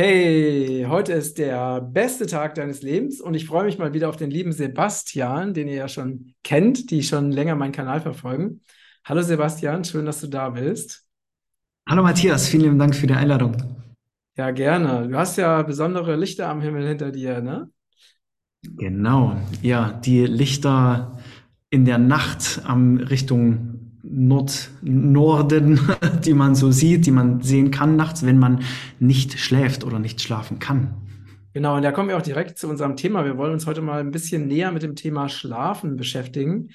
Hey, heute ist der beste Tag deines Lebens und ich freue mich mal wieder auf den lieben Sebastian, den ihr ja schon kennt, die schon länger meinen Kanal verfolgen. Hallo Sebastian, schön, dass du da bist. Hallo Matthias, vielen lieben Dank für die Einladung. Ja, gerne. Du hast ja besondere Lichter am Himmel hinter dir, ne? Genau, ja, die Lichter in der Nacht am Richtung Nord Norden, die man so sieht, die man sehen kann nachts, wenn man nicht schläft oder nicht schlafen kann. Genau, und da kommen wir auch direkt zu unserem Thema. Wir wollen uns heute mal ein bisschen näher mit dem Thema Schlafen beschäftigen,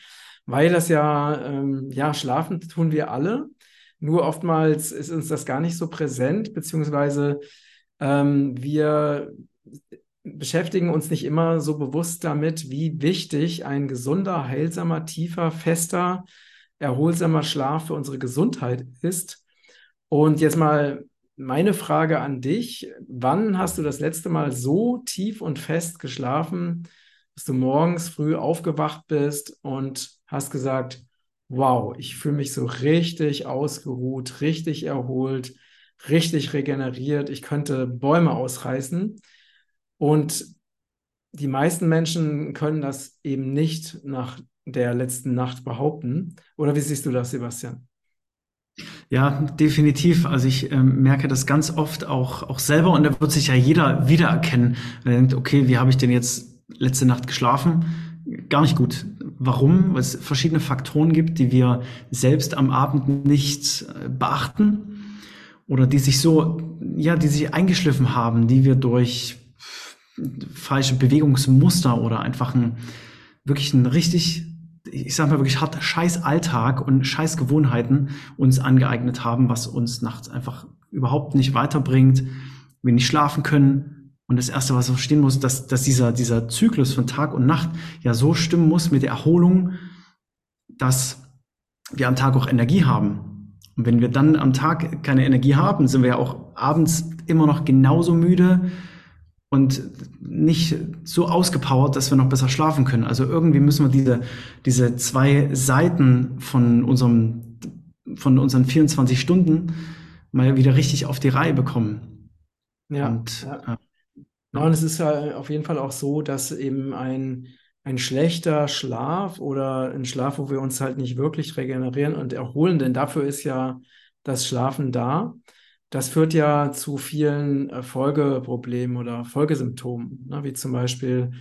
weil das ja, ähm, ja, schlafen tun wir alle. Nur oftmals ist uns das gar nicht so präsent, beziehungsweise ähm, wir beschäftigen uns nicht immer so bewusst damit, wie wichtig ein gesunder, heilsamer, tiefer, fester, erholsamer Schlaf für unsere Gesundheit ist. Und jetzt mal meine Frage an dich. Wann hast du das letzte Mal so tief und fest geschlafen, dass du morgens früh aufgewacht bist und hast gesagt, wow, ich fühle mich so richtig ausgeruht, richtig erholt, richtig regeneriert, ich könnte Bäume ausreißen. Und die meisten Menschen können das eben nicht nach der letzten Nacht behaupten. Oder wie siehst du das, Sebastian? Ja, definitiv. Also ich ähm, merke das ganz oft auch, auch selber und da wird sich ja jeder wiedererkennen. Er denkt, okay, wie habe ich denn jetzt letzte Nacht geschlafen? Gar nicht gut. Warum? Weil es verschiedene Faktoren gibt, die wir selbst am Abend nicht äh, beachten oder die sich so, ja, die sich eingeschliffen haben, die wir durch falsche Bewegungsmuster oder einfach ein, wirklich ein richtig, ich sag mal wirklich hart scheiß Alltag und scheiß Gewohnheiten uns angeeignet haben, was uns nachts einfach überhaupt nicht weiterbringt, wir nicht schlafen können. Und das Erste, was man verstehen muss, dass, dass dieser, dieser Zyklus von Tag und Nacht ja so stimmen muss mit der Erholung, dass wir am Tag auch Energie haben. Und wenn wir dann am Tag keine Energie haben, sind wir ja auch abends immer noch genauso müde, und nicht so ausgepowert, dass wir noch besser schlafen können. Also irgendwie müssen wir diese, diese zwei Seiten von unserem, von unseren 24 Stunden mal wieder richtig auf die Reihe bekommen. Ja, und, ja. Äh, ja, und es ist ja auf jeden Fall auch so, dass eben ein, ein schlechter Schlaf oder ein Schlaf, wo wir uns halt nicht wirklich regenerieren und erholen, denn dafür ist ja das Schlafen da, das führt ja zu vielen äh, Folgeproblemen oder Folgesymptomen, ne? wie zum Beispiel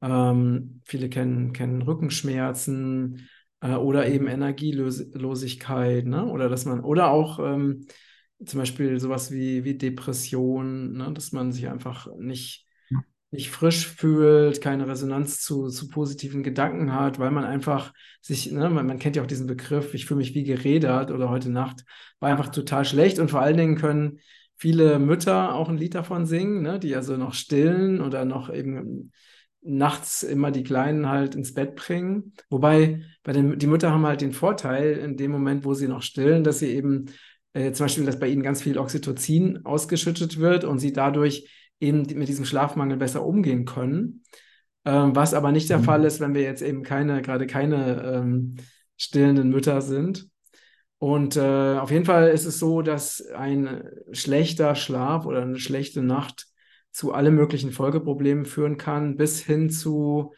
ähm, viele kennen, kennen Rückenschmerzen äh, oder eben Energielosigkeit, ne? oder dass man, oder auch ähm, zum Beispiel sowas wie, wie Depression, ne? dass man sich einfach nicht nicht frisch fühlt, keine Resonanz zu, zu positiven Gedanken hat, weil man einfach sich, ne, man, man kennt ja auch diesen Begriff, ich fühle mich wie gerädert oder heute Nacht, war einfach total schlecht und vor allen Dingen können viele Mütter auch ein Lied davon singen, ne, die also noch stillen oder noch eben nachts immer die Kleinen halt ins Bett bringen. Wobei bei den, die Mütter haben halt den Vorteil in dem Moment, wo sie noch stillen, dass sie eben äh, zum Beispiel, dass bei ihnen ganz viel Oxytocin ausgeschüttet wird und sie dadurch eben mit diesem Schlafmangel besser umgehen können. Ähm, was aber nicht der mhm. Fall ist, wenn wir jetzt eben keine, gerade keine ähm, stillenden Mütter sind. Und äh, auf jeden Fall ist es so, dass ein schlechter Schlaf oder eine schlechte Nacht zu allen möglichen Folgeproblemen führen kann, bis hin zu,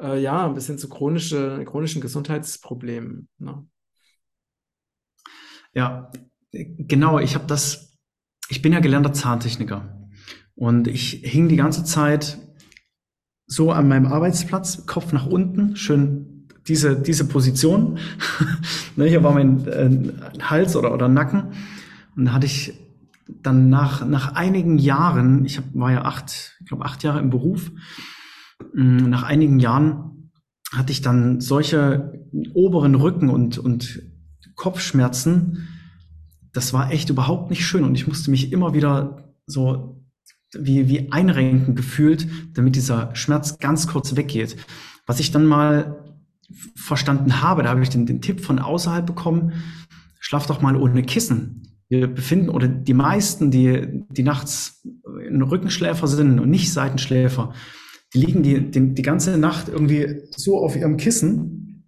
äh, ja, bis hin zu chronische, chronischen Gesundheitsproblemen. Ne? Ja, genau. Ich habe das, ich bin ja gelernter Zahntechniker. Und ich hing die ganze Zeit so an meinem Arbeitsplatz, Kopf nach unten, schön diese, diese Position. ne, hier war mein äh, Hals oder, oder Nacken. Und da hatte ich dann nach, nach einigen Jahren, ich hab, war ja acht, ich glaube acht Jahre im Beruf, mm, nach einigen Jahren hatte ich dann solche oberen Rücken und, und Kopfschmerzen. Das war echt überhaupt nicht schön und ich musste mich immer wieder so wie, wie einrenken gefühlt, damit dieser Schmerz ganz kurz weggeht. Was ich dann mal verstanden habe, da habe ich den, den Tipp von außerhalb bekommen, schlaf doch mal ohne Kissen. Wir befinden, oder die meisten, die, die nachts Rückenschläfer sind und nicht Seitenschläfer, die liegen die, die, die ganze Nacht irgendwie so auf ihrem Kissen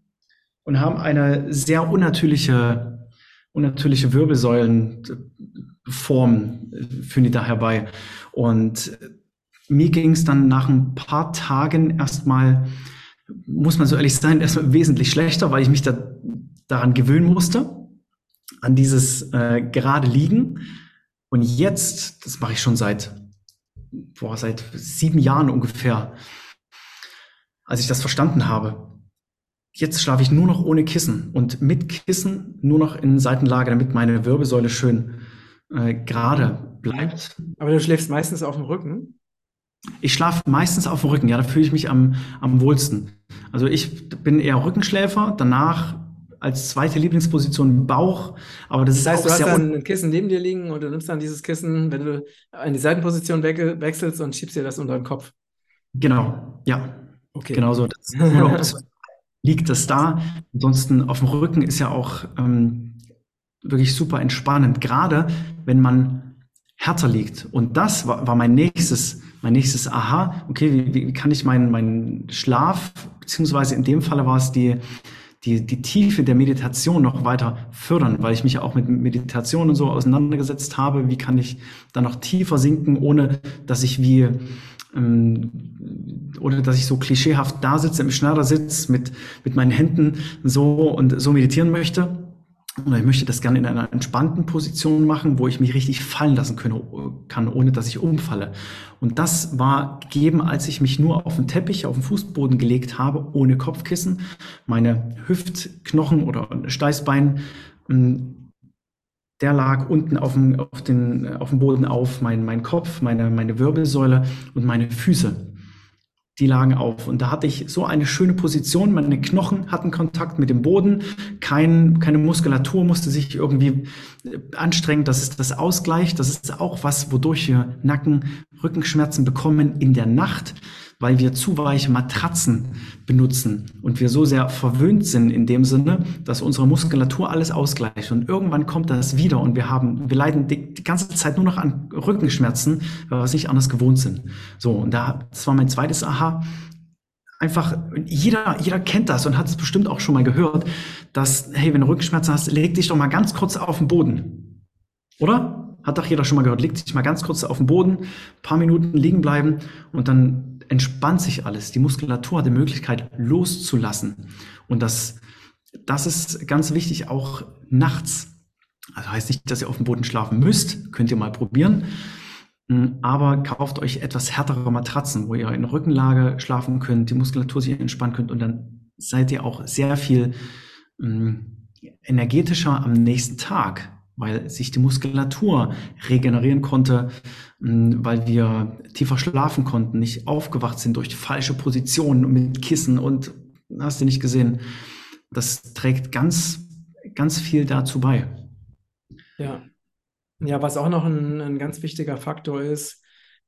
und haben eine sehr unnatürliche, unnatürliche Wirbelsäulen, Form führen die da herbei. Und mir ging es dann nach ein paar Tagen erstmal, muss man so ehrlich sein, erstmal wesentlich schlechter, weil ich mich da, daran gewöhnen musste, an dieses äh, gerade Liegen. Und jetzt, das mache ich schon seit, boah, seit sieben Jahren ungefähr, als ich das verstanden habe. Jetzt schlafe ich nur noch ohne Kissen und mit Kissen nur noch in Seitenlage, damit meine Wirbelsäule schön äh, gerade bleibt. Aber du schläfst meistens auf dem Rücken? Ich schlafe meistens auf dem Rücken, ja, da fühle ich mich am, am wohlsten. Also ich bin eher Rückenschläfer, danach als zweite Lieblingsposition Bauch, aber das, das heißt, ist auch du hast dann ein Kissen neben dir liegen und du nimmst dann dieses Kissen, wenn du in die Seitenposition we wechselst und schiebst dir das unter den Kopf. Genau, ja. Okay. Genau so. Das, liegt das da. Ansonsten auf dem Rücken ist ja auch ähm, wirklich super entspannend, gerade wenn man härter liegt. Und das war, war mein nächstes, mein nächstes Aha. Okay, wie, wie kann ich meinen, meinen Schlaf, beziehungsweise in dem Falle war es die, die, die Tiefe der Meditation noch weiter fördern, weil ich mich auch mit Meditation und so auseinandergesetzt habe. Wie kann ich da noch tiefer sinken, ohne dass ich wie ähm, ohne dass ich so klischeehaft da sitze, im Schneidersitz mit, mit meinen Händen so und so meditieren möchte. Oder ich möchte das gerne in einer entspannten Position machen, wo ich mich richtig fallen lassen können, kann, ohne dass ich umfalle. Und das war gegeben, als ich mich nur auf den Teppich, auf den Fußboden gelegt habe, ohne Kopfkissen. Meine Hüftknochen oder Steißbein ähm, der lag unten auf dem, auf den, auf dem Boden auf, mein, mein Kopf, meine, meine Wirbelsäule und meine Füße. Die lagen auf. Und da hatte ich so eine schöne Position. Meine Knochen hatten Kontakt mit dem Boden. Kein, keine Muskulatur musste sich irgendwie anstrengen, dass es das ausgleicht. Das ist auch was, wodurch wir Nacken, Rückenschmerzen bekommen in der Nacht weil wir zu weiche Matratzen benutzen und wir so sehr verwöhnt sind in dem Sinne, dass unsere Muskulatur alles ausgleicht und irgendwann kommt das wieder und wir haben, wir leiden die, die ganze Zeit nur noch an Rückenschmerzen, weil wir es nicht anders gewohnt sind. So, und da, das war mein zweites Aha. Einfach, jeder, jeder kennt das und hat es bestimmt auch schon mal gehört, dass, hey, wenn du Rückenschmerzen hast, leg dich doch mal ganz kurz auf den Boden. Oder? Hat doch jeder schon mal gehört. Leg dich mal ganz kurz auf den Boden, paar Minuten liegen bleiben und dann entspannt sich alles. Die Muskulatur hat die Möglichkeit loszulassen. Und das, das ist ganz wichtig auch nachts. Also heißt nicht, dass ihr auf dem Boden schlafen müsst. Könnt ihr mal probieren. Hm, aber kauft euch etwas härtere Matratzen, wo ihr in Rückenlage schlafen könnt, die Muskulatur sich entspannen könnt und dann seid ihr auch sehr viel hm, energetischer am nächsten Tag weil sich die Muskulatur regenerieren konnte, hm, weil wir tiefer schlafen konnten, nicht aufgewacht sind durch falsche Positionen mit Kissen und hast du nicht gesehen. Das trägt ganz, ganz viel dazu bei. Ja. Ja, was auch noch ein, ein ganz wichtiger Faktor ist,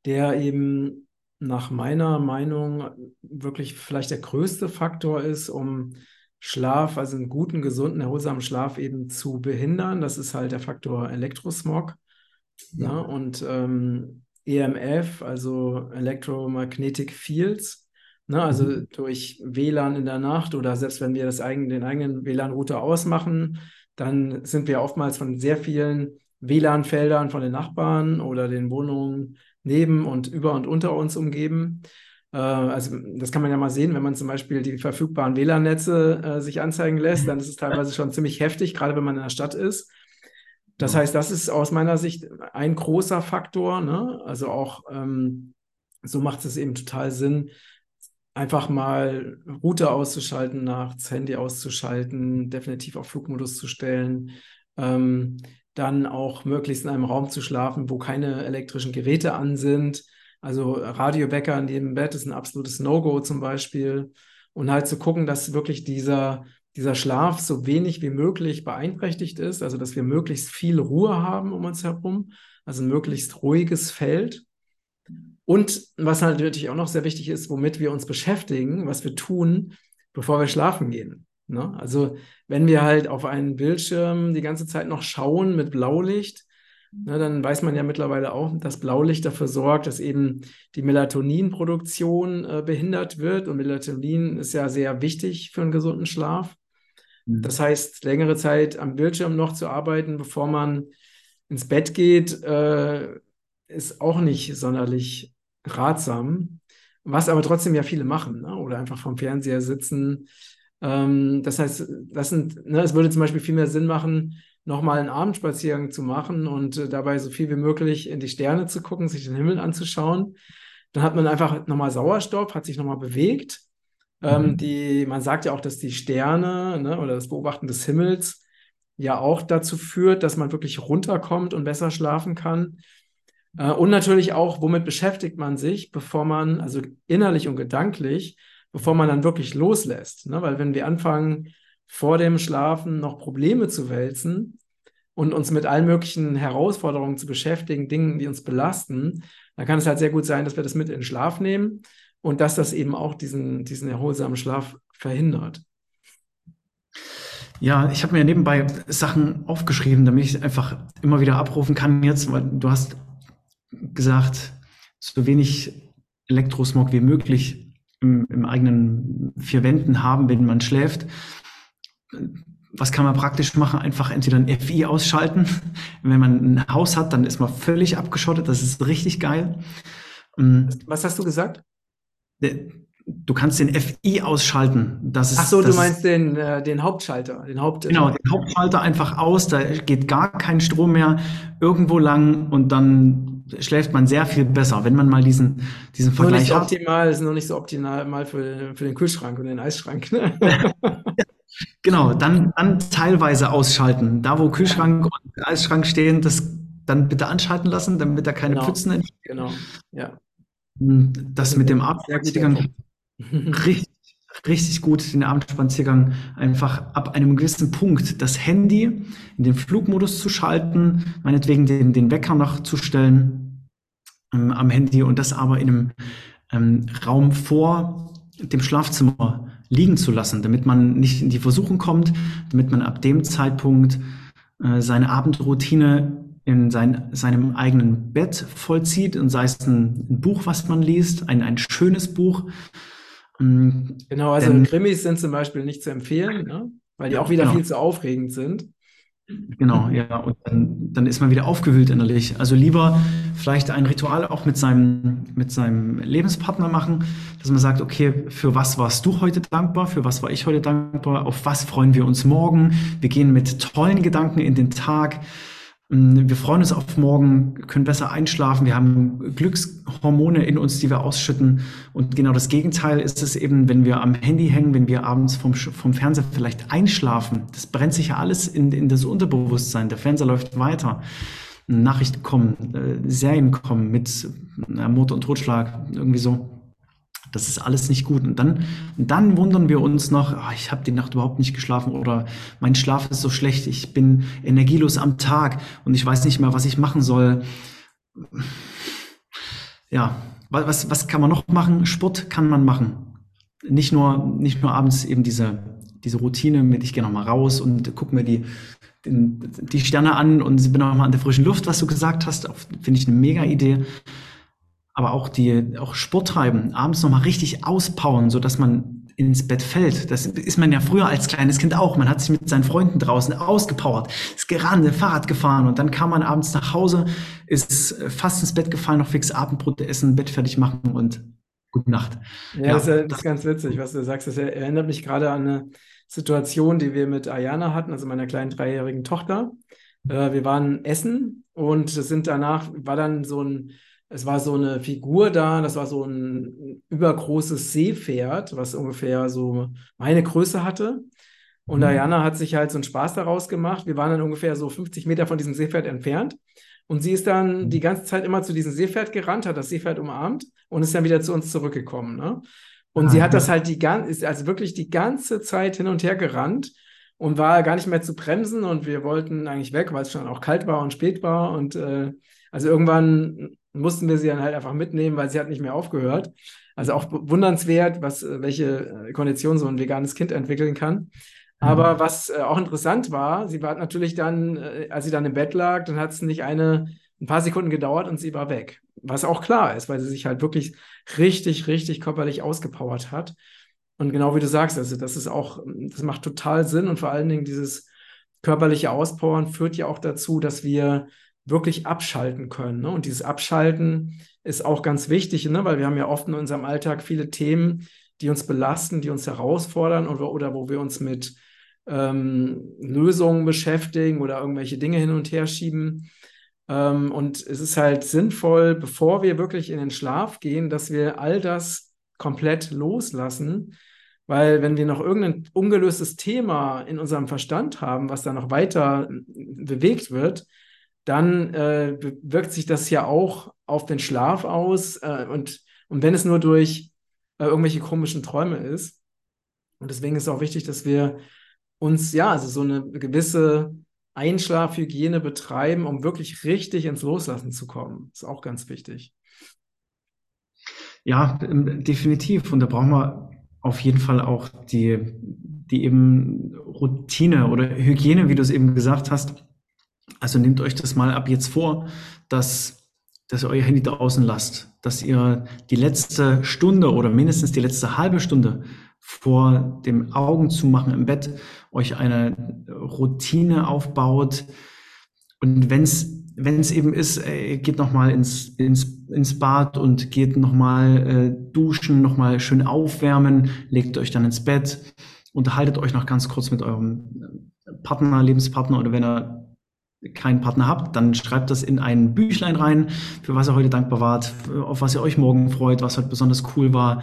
der eben nach meiner Meinung wirklich vielleicht der größte Faktor ist, um Schlaf, also einen guten, gesunden, erholsamen Schlaf eben zu behindern. Das ist halt der Faktor Elektrosmog. Ja. Ne? Und ähm, EMF, also Electromagnetic Fields, ne? also mhm. durch WLAN in der Nacht oder selbst wenn wir das eigen, den eigenen WLAN-Router ausmachen, dann sind wir oftmals von sehr vielen WLAN-Feldern von den Nachbarn oder den Wohnungen neben und über und unter uns umgeben. Äh, also das kann man ja mal sehen, wenn man zum Beispiel die verfügbaren WLAN-Netze äh, sich anzeigen lässt, dann ist es teilweise schon ziemlich heftig, gerade wenn man in der Stadt ist. Das heißt, das ist aus meiner Sicht ein großer Faktor. Ne? Also auch ähm, so macht es eben total Sinn, einfach mal Router auszuschalten nachts, Handy auszuschalten, definitiv auf Flugmodus zu stellen. Ähm, dann auch möglichst in einem Raum zu schlafen, wo keine elektrischen Geräte an sind. Also Radiowecker in dem Bett ist ein absolutes No-Go zum Beispiel. Und halt zu gucken, dass wirklich dieser, dieser Schlaf so wenig wie möglich beeinträchtigt ist, also dass wir möglichst viel Ruhe haben um uns herum, also möglichst ruhiges Feld. Und was halt natürlich auch noch sehr wichtig ist, womit wir uns beschäftigen, was wir tun, bevor wir schlafen gehen. Ne? Also wenn wir halt auf einen Bildschirm die ganze Zeit noch schauen mit Blaulicht, na, dann weiß man ja mittlerweile auch, dass Blaulicht dafür sorgt, dass eben die Melatoninproduktion äh, behindert wird. Und Melatonin ist ja sehr wichtig für einen gesunden Schlaf. Mhm. Das heißt, längere Zeit am Bildschirm noch zu arbeiten, bevor man ins Bett geht, äh, ist auch nicht sonderlich ratsam. Was aber trotzdem ja viele machen, ne? oder einfach vom Fernseher sitzen. Ähm, das heißt, das sind, ne, es würde zum Beispiel viel mehr Sinn machen, nochmal einen Abendspaziergang zu machen und äh, dabei so viel wie möglich in die Sterne zu gucken, sich den Himmel anzuschauen. Dann hat man einfach nochmal Sauerstoff, hat sich nochmal bewegt. Ähm, mhm. die, man sagt ja auch, dass die Sterne ne, oder das Beobachten des Himmels ja auch dazu führt, dass man wirklich runterkommt und besser schlafen kann. Äh, und natürlich auch, womit beschäftigt man sich, bevor man, also innerlich und gedanklich, bevor man dann wirklich loslässt. Ne? Weil wenn wir anfangen, vor dem Schlafen noch Probleme zu wälzen und uns mit allen möglichen Herausforderungen zu beschäftigen, Dingen, die uns belasten, dann kann es halt sehr gut sein, dass wir das mit in den Schlaf nehmen und dass das eben auch diesen, diesen erholsamen Schlaf verhindert. Ja, ich habe mir nebenbei Sachen aufgeschrieben, damit ich einfach immer wieder abrufen kann jetzt, weil du hast gesagt, so wenig Elektrosmog wie möglich im, im eigenen vier Wänden haben, wenn man schläft. Was kann man praktisch machen? Einfach entweder ein FI ausschalten. Wenn man ein Haus hat, dann ist man völlig abgeschottet. Das ist richtig geil. Was hast du gesagt? Du kannst den FI ausschalten. Das ist, Ach so, du meinst den, äh, den Hauptschalter. Den Haupt genau, den Hauptschalter einfach aus. Da geht gar kein Strom mehr irgendwo lang und dann schläft man sehr viel besser, wenn man mal diesen, diesen Vergleich hat. optimal, ist noch nicht so optimal mal für, für den Kühlschrank und den Eisschrank. Ne? genau, dann, dann teilweise ausschalten. Da, wo Kühlschrank und Eisschrank stehen, das dann bitte anschalten lassen, damit da keine genau. Pfützen entstehen. Genau, ja. Hm, das mit dem Abendspaziergang richtig, richtig gut, den Abendspaziergang einfach ab einem gewissen Punkt das Handy in den Flugmodus zu schalten, meinetwegen den, den Wecker noch zu stellen ähm, am Handy und das aber in einem ähm, Raum vor dem Schlafzimmer liegen zu lassen, damit man nicht in die Versuchung kommt, damit man ab dem Zeitpunkt äh, seine Abendroutine in sein, seinem eigenen Bett vollzieht, und sei es ein, ein Buch, was man liest, ein, ein schönes Buch. Mm, genau, also Denn, Krimis sind zum Beispiel nicht zu empfehlen, ne? weil die auch wieder genau. viel zu aufregend sind. Genau, ja, und dann, dann ist man wieder aufgewühlt innerlich. Also lieber vielleicht ein Ritual auch mit seinem, mit seinem Lebenspartner machen, dass man sagt, okay, für was warst du heute dankbar, für was war ich heute dankbar, auf was freuen wir uns morgen, wir gehen mit tollen Gedanken in den Tag, wir freuen uns auf morgen, können besser einschlafen. Wir haben Glückshormone in uns, die wir ausschütten. Und genau das Gegenteil ist es eben, wenn wir am Handy hängen, wenn wir abends vom, vom Fernseher vielleicht einschlafen. Das brennt sich ja alles in, in das Unterbewusstsein. Der Fernseher läuft weiter. Nachrichten kommen, äh, Serien kommen mit äh, Mord und Totschlag, irgendwie so. Das ist alles nicht gut. Und dann, dann wundern wir uns noch, ach, ich habe die Nacht überhaupt nicht geschlafen oder mein Schlaf ist so schlecht, ich bin energielos am Tag und ich weiß nicht mehr, was ich machen soll. Ja, was, was kann man noch machen? Sport kann man machen. Nicht nur, nicht nur abends eben diese, diese Routine mit, ich gehe nochmal raus und gucke mir die, die Sterne an und bin nochmal an der frischen Luft, was du gesagt hast. Finde ich eine mega Idee aber auch die, auch Sport treiben, abends nochmal richtig auspowern, so dass man ins Bett fällt. Das ist man ja früher als kleines Kind auch. Man hat sich mit seinen Freunden draußen ausgepowert, ist gerannt, Fahrrad gefahren und dann kam man abends nach Hause, ist fast ins Bett gefallen, noch fix Abendbrot essen, Bett fertig machen und gute Nacht. Ja, ja das, ist, das ist ganz witzig, was du sagst. Das erinnert mich gerade an eine Situation, die wir mit Ayana hatten, also meiner kleinen dreijährigen Tochter. Äh, wir waren essen und sind danach, war dann so ein es war so eine Figur da, das war so ein übergroßes Seepferd, was ungefähr so meine Größe hatte. Und mhm. Diana hat sich halt so einen Spaß daraus gemacht. Wir waren dann ungefähr so 50 Meter von diesem Seepferd entfernt. Und sie ist dann mhm. die ganze Zeit immer zu diesem Seepferd gerannt, hat das Seepferd umarmt und ist dann wieder zu uns zurückgekommen. Ne? Und ah, sie hat ja. das halt die ganze, ist also wirklich die ganze Zeit hin und her gerannt und war gar nicht mehr zu bremsen. Und wir wollten eigentlich weg, weil es schon auch kalt war und spät war. Und äh, also irgendwann mussten wir sie dann halt einfach mitnehmen, weil sie hat nicht mehr aufgehört. Also auch wundernswert, was, äh, welche äh, Kondition so ein veganes Kind entwickeln kann. Aber mhm. was äh, auch interessant war, sie war natürlich dann, als sie dann im Bett lag, dann hat es nicht eine, ein paar Sekunden gedauert und sie war weg. Was auch klar ist, weil sie sich halt wirklich richtig, richtig körperlich ausgepowert hat. Und genau wie du sagst, also das ist auch, das macht total Sinn und vor allen Dingen dieses körperliche Auspowern führt ja auch dazu, dass wir wirklich abschalten können. Ne? Und dieses Abschalten ist auch ganz wichtig, ne? weil wir haben ja oft in unserem Alltag viele Themen, die uns belasten, die uns herausfordern oder, oder wo wir uns mit ähm, Lösungen beschäftigen oder irgendwelche Dinge hin und her schieben. Ähm, und es ist halt sinnvoll, bevor wir wirklich in den Schlaf gehen, dass wir all das komplett loslassen. Weil wenn wir noch irgendein ungelöstes Thema in unserem Verstand haben, was dann noch weiter bewegt wird, dann äh, wirkt sich das ja auch auf den Schlaf aus. Äh, und, und wenn es nur durch äh, irgendwelche komischen Träume ist. Und deswegen ist es auch wichtig, dass wir uns, ja, also so eine gewisse Einschlafhygiene betreiben, um wirklich richtig ins Loslassen zu kommen. Ist auch ganz wichtig. Ja, ähm, definitiv. Und da brauchen wir auf jeden Fall auch die, die eben Routine oder Hygiene, wie du es eben gesagt hast. Also nehmt euch das mal ab jetzt vor, dass, dass ihr euer Handy draußen lasst, dass ihr die letzte Stunde oder mindestens die letzte halbe Stunde vor dem Augen zu machen im Bett euch eine Routine aufbaut. Und wenn es wenn es eben ist, ey, geht noch mal ins, ins, ins Bad und geht noch mal äh, duschen, noch mal schön aufwärmen, legt euch dann ins Bett, unterhaltet euch noch ganz kurz mit eurem Partner, Lebenspartner oder wenn ihr keinen Partner habt, dann schreibt das in ein Büchlein rein, für was ihr heute dankbar wart, auf was ihr euch morgen freut, was heute besonders cool war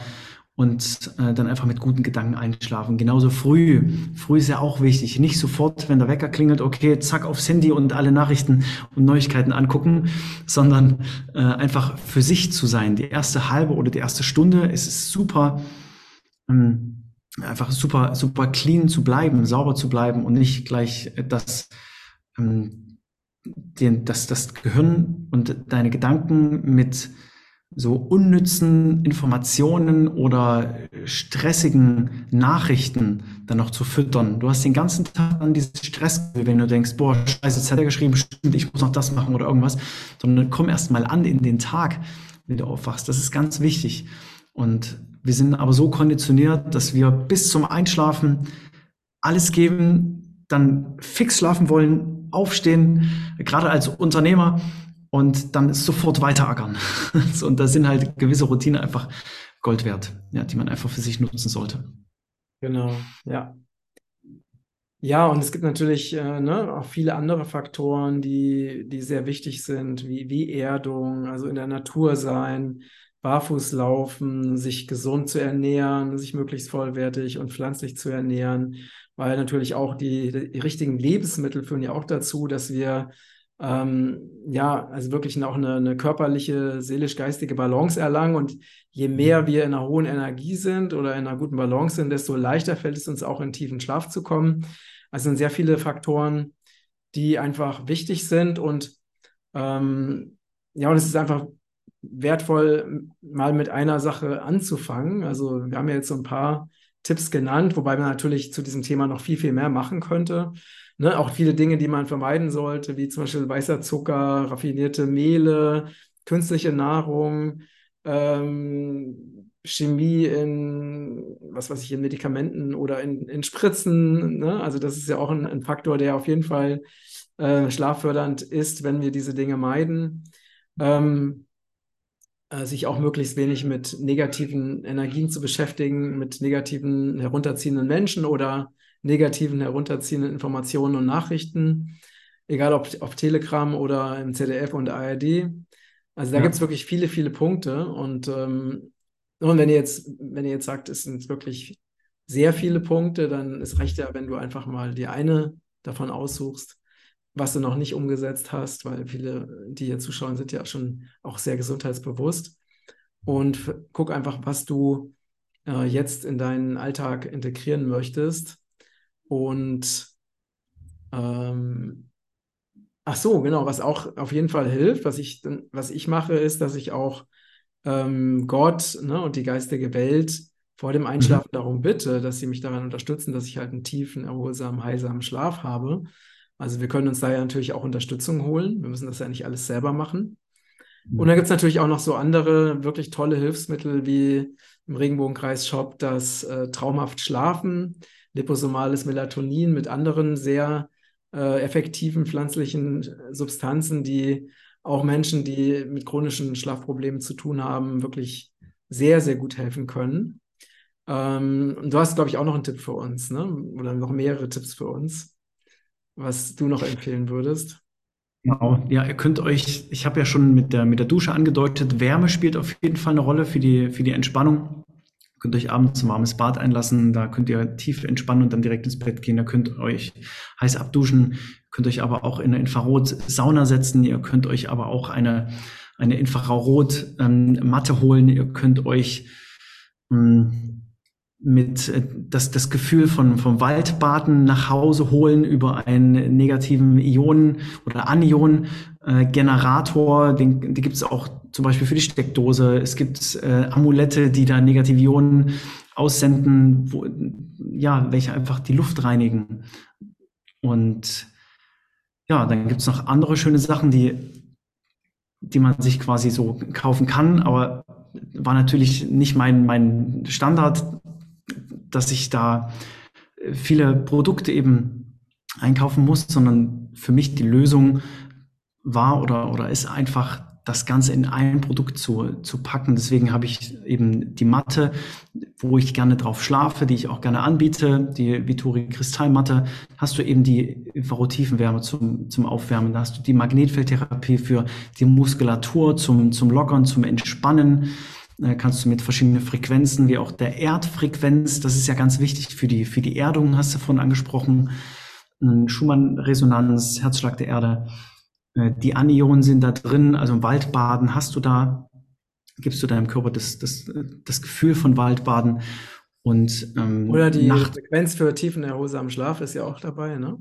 und äh, dann einfach mit guten Gedanken einschlafen. Genauso früh. Früh ist ja auch wichtig. Nicht sofort, wenn der Wecker klingelt, okay, zack aufs Handy und alle Nachrichten und Neuigkeiten angucken, sondern äh, einfach für sich zu sein. Die erste halbe oder die erste Stunde ist es super, ähm, einfach super, super clean zu bleiben, sauber zu bleiben und nicht gleich das, ähm, den, das, das Gehirn und deine Gedanken mit so unnützen Informationen oder stressigen Nachrichten dann noch zu füttern. Du hast den ganzen Tag an dieses Stress, wenn du denkst, boah, scheiße, jetzt hat er geschrieben, stimmt, ich muss noch das machen oder irgendwas, sondern komm erst mal an in den Tag, wenn du aufwachst. Das ist ganz wichtig. Und wir sind aber so konditioniert, dass wir bis zum Einschlafen alles geben, dann fix schlafen wollen, aufstehen, gerade als Unternehmer und dann sofort weiterackern. und da sind halt gewisse Routinen einfach Gold wert, ja, die man einfach für sich nutzen sollte. Genau, ja. Ja, und es gibt natürlich äh, ne, auch viele andere Faktoren, die, die sehr wichtig sind, wie, wie Erdung, also in der Natur sein, barfuß laufen, sich gesund zu ernähren, sich möglichst vollwertig und pflanzlich zu ernähren, weil natürlich auch die, die richtigen Lebensmittel führen ja auch dazu, dass wir ähm, ja, also wirklich auch eine, eine körperliche, seelisch-geistige Balance erlangen. Und je mehr mhm. wir in einer hohen Energie sind oder in einer guten Balance sind, desto leichter fällt es uns auch in tiefen Schlaf zu kommen. Also sind sehr viele Faktoren, die einfach wichtig sind. Und ähm, ja, und es ist einfach wertvoll, mal mit einer Sache anzufangen. Also wir haben ja jetzt so ein paar Tipps genannt, wobei man natürlich zu diesem Thema noch viel, viel mehr machen könnte. Ne, auch viele Dinge, die man vermeiden sollte, wie zum Beispiel weißer Zucker, raffinierte Mehle, künstliche Nahrung, ähm, Chemie in, was weiß ich, in Medikamenten oder in, in Spritzen. Ne? Also das ist ja auch ein, ein Faktor, der auf jeden Fall äh, schlaffördernd ist, wenn wir diese Dinge meiden. Ähm, äh, sich auch möglichst wenig mit negativen Energien zu beschäftigen, mit negativen herunterziehenden Menschen oder negativen, herunterziehenden Informationen und Nachrichten, egal ob auf Telegram oder im ZDF und ARD. Also da ja. gibt es wirklich viele, viele Punkte. Und, ähm, und wenn ihr jetzt, wenn ihr jetzt sagt, es sind wirklich sehr viele Punkte, dann ist recht ja, wenn du einfach mal die eine davon aussuchst, was du noch nicht umgesetzt hast, weil viele, die hier zuschauen, sind ja schon auch sehr gesundheitsbewusst. Und guck einfach, was du äh, jetzt in deinen Alltag integrieren möchtest und ähm, ach so, genau, was auch auf jeden Fall hilft, was ich, was ich mache, ist, dass ich auch ähm, Gott ne, und die geistige Welt vor dem Einschlafen mhm. darum bitte, dass sie mich daran unterstützen, dass ich halt einen tiefen, erholsamen, heilsamen Schlaf habe. Also wir können uns da ja natürlich auch Unterstützung holen. Wir müssen das ja nicht alles selber machen. Und mhm. dann gibt es natürlich auch noch so andere wirklich tolle Hilfsmittel wie im Regenbogenkreis-Shop das äh, traumhaft Schlafen liposomales Melatonin mit anderen sehr äh, effektiven pflanzlichen Substanzen, die auch Menschen, die mit chronischen Schlafproblemen zu tun haben, wirklich sehr, sehr gut helfen können. Ähm, und du hast, glaube ich, auch noch einen Tipp für uns, ne? Oder noch mehrere Tipps für uns, was du noch empfehlen würdest. Genau, ja, ihr könnt euch, ich habe ja schon mit der, mit der Dusche angedeutet, Wärme spielt auf jeden Fall eine Rolle für die, für die Entspannung. Ihr könnt euch abends ein warmes Bad einlassen, da könnt ihr tief entspannen und dann direkt ins Bett gehen. Da könnt euch heiß abduschen, könnt euch aber auch in eine Infrarot-Sauna setzen. Ihr könnt euch aber auch eine, eine Infrarot-Matte ähm, holen. Ihr könnt euch mh, hm, mit äh, das, das Gefühl von vom Waldbaden nach Hause holen über einen negativen Ionen- oder Anion-Generator. Den, den gibt es auch zum Beispiel für die Steckdose. Es gibt äh, Amulette, die da negative Ionen aussenden, wo, ja, welche einfach die Luft reinigen. Und ja, dann gibt es noch andere schöne Sachen, die, die man sich quasi so kaufen kann, aber war natürlich nicht mein, mein Standard dass ich da äh, viele Produkte eben einkaufen muss, sondern für mich die Lösung war oder, oder ist einfach das Ganze in ein Produkt zu, zu packen. Deswegen habe ich eben die Matte, wo ich gerne drauf schlafe, die ich auch gerne anbiete, die Vituri Kristallmatte. Hast du eben die Infrarotivenwärme zum, zum Aufwärmen. Da hast du die Magnetfeldtherapie für die Muskulatur zum, zum Lockern, zum Entspannen. Äh, kannst du mit verschiedenen Frequenzen, wie auch der Erdfrequenz, das ist ja ganz wichtig für die, für die Erdung, hast du vorhin angesprochen, Schumann-Resonanz, Herzschlag der Erde, äh, die Anionen sind da drin, also im Waldbaden hast du da, gibst du deinem Körper das, das, das Gefühl von Waldbaden und ähm, Oder die Nacht Frequenz für tiefen erholsamen Schlaf ist ja auch dabei, ne?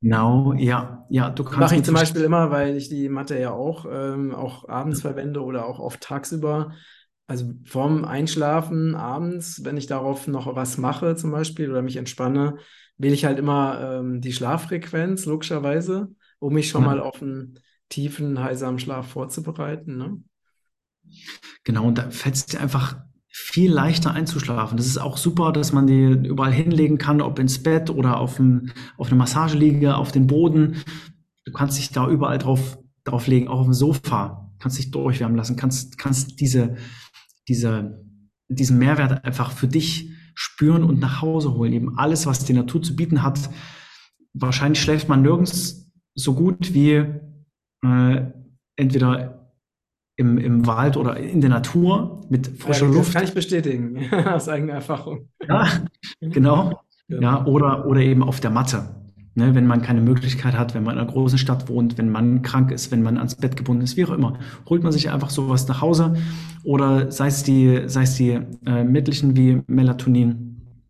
Genau, ja, ja, du kannst. Mache ich zum Beispiel immer, weil ich die Matte ja auch, ähm, auch abends verwende oder auch oft tagsüber also vorm Einschlafen abends, wenn ich darauf noch was mache zum Beispiel oder mich entspanne, wähle ich halt immer ähm, die Schlaffrequenz, logischerweise, um mich schon ja. mal auf einen tiefen, heilsamen Schlaf vorzubereiten. Ne? Genau, und da fällt es dir einfach viel leichter einzuschlafen. Das ist auch super, dass man die überall hinlegen kann, ob ins Bett oder auf, ein, auf eine Massageliege, auf den Boden. Du kannst dich da überall drauf, drauf legen, auch auf dem Sofa. Kannst dich durchwärmen lassen, kannst, kannst diese, diese, diesen Mehrwert einfach für dich spüren und nach Hause holen. Eben alles, was die Natur zu bieten hat. Wahrscheinlich schläft man nirgends so gut wie äh, entweder im, im Wald oder in der Natur mit frischer ja, Luft. Das kann ich bestätigen, aus eigener Erfahrung. Ja, genau. genau. Ja, oder, oder eben auf der Matte. Ne, wenn man keine Möglichkeit hat, wenn man in einer großen Stadt wohnt, wenn man krank ist, wenn man ans Bett gebunden ist, wie auch immer, holt man sich einfach sowas nach Hause oder sei es die, sei es die äh, Mittelchen wie Melatonin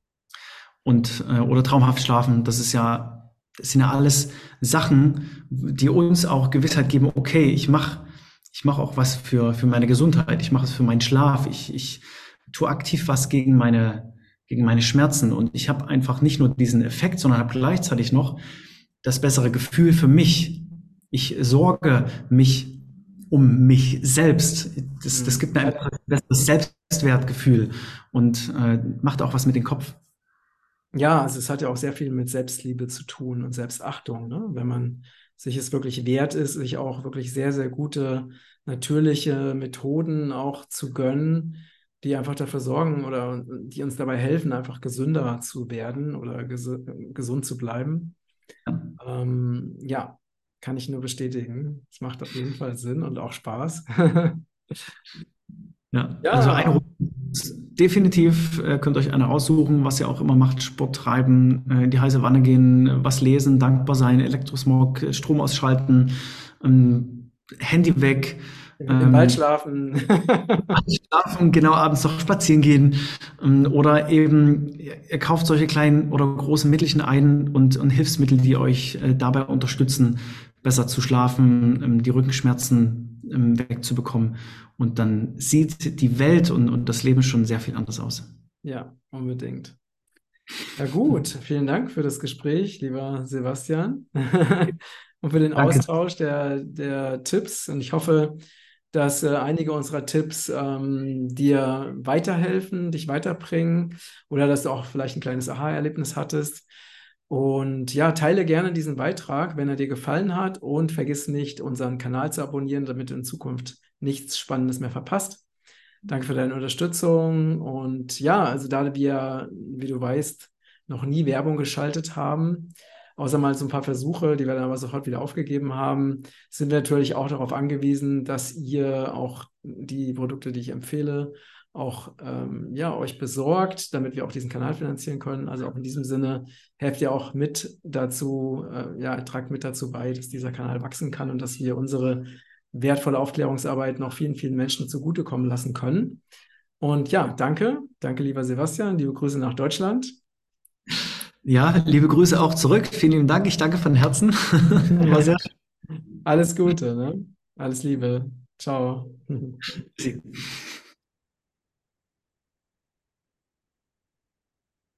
und äh, oder traumhaft schlafen. Das ist ja, das sind ja alles Sachen, die uns auch Gewissheit geben. Okay, ich mache, ich mache auch was für für meine Gesundheit. Ich mache es für meinen Schlaf. Ich ich tue aktiv was gegen meine gegen meine Schmerzen. Und ich habe einfach nicht nur diesen Effekt, sondern habe gleichzeitig noch das bessere Gefühl für mich. Ich sorge mich um mich selbst. Das, das gibt mir mhm. ein besseres Selbstwertgefühl und äh, macht auch was mit dem Kopf. Ja, also es hat ja auch sehr viel mit Selbstliebe zu tun und Selbstachtung, ne? wenn man sich es wirklich wert ist, sich auch wirklich sehr, sehr gute natürliche Methoden auch zu gönnen, die einfach dafür sorgen oder die uns dabei helfen, einfach gesünder zu werden oder ges gesund zu bleiben. Ja. Ähm, ja, kann ich nur bestätigen. Es macht auf jeden Fall Sinn und auch Spaß. ja, ja, also ein definitiv äh, könnt euch eine aussuchen, was ihr auch immer macht, Sport treiben, äh, in die heiße Wanne gehen, was lesen, dankbar sein, Elektrosmog, Strom ausschalten, ähm, Handy weg, im ähm, Wald schlafen. schlafen, genau, abends noch spazieren gehen. Ähm, oder eben, ihr kauft solche kleinen oder großen Mittelchen ein und, und Hilfsmittel, die euch äh, dabei unterstützen, besser zu schlafen, ähm, die Rückenschmerzen ähm, wegzubekommen. Und dann sieht die Welt und, und das Leben schon sehr viel anders aus. Ja, unbedingt. Ja gut, vielen Dank für das Gespräch, lieber Sebastian, und für den Danke. Austausch der, der Tipps. Und ich hoffe, dass äh, einige unserer Tipps ähm, dir weiterhelfen, dich weiterbringen oder dass du auch vielleicht ein kleines Aha-Erlebnis hattest. Und ja, teile gerne diesen Beitrag, wenn er dir gefallen hat und vergiss nicht, unseren Kanal zu abonnieren, damit du in Zukunft nichts Spannendes mehr verpasst. Danke für deine Unterstützung. Und ja, also da wir, wie du weißt, noch nie Werbung geschaltet haben, außer mal so ein paar Versuche, die wir dann aber sofort wieder aufgegeben haben, sind natürlich auch darauf angewiesen, dass ihr auch die Produkte, die ich empfehle, auch ähm, ja, euch besorgt, damit wir auch diesen Kanal finanzieren können. Also auch in diesem Sinne helft ihr auch mit dazu, äh, ja, tragt mit dazu bei, dass dieser Kanal wachsen kann und dass wir unsere wertvolle Aufklärungsarbeit noch vielen, vielen Menschen zugutekommen lassen können. Und ja, danke. Danke, lieber Sebastian. Liebe Grüße nach Deutschland. Ja, liebe Grüße auch zurück. Vielen lieben Dank. Ich danke von Herzen. War sehr Alles Gute. Ne? Alles Liebe. Ciao.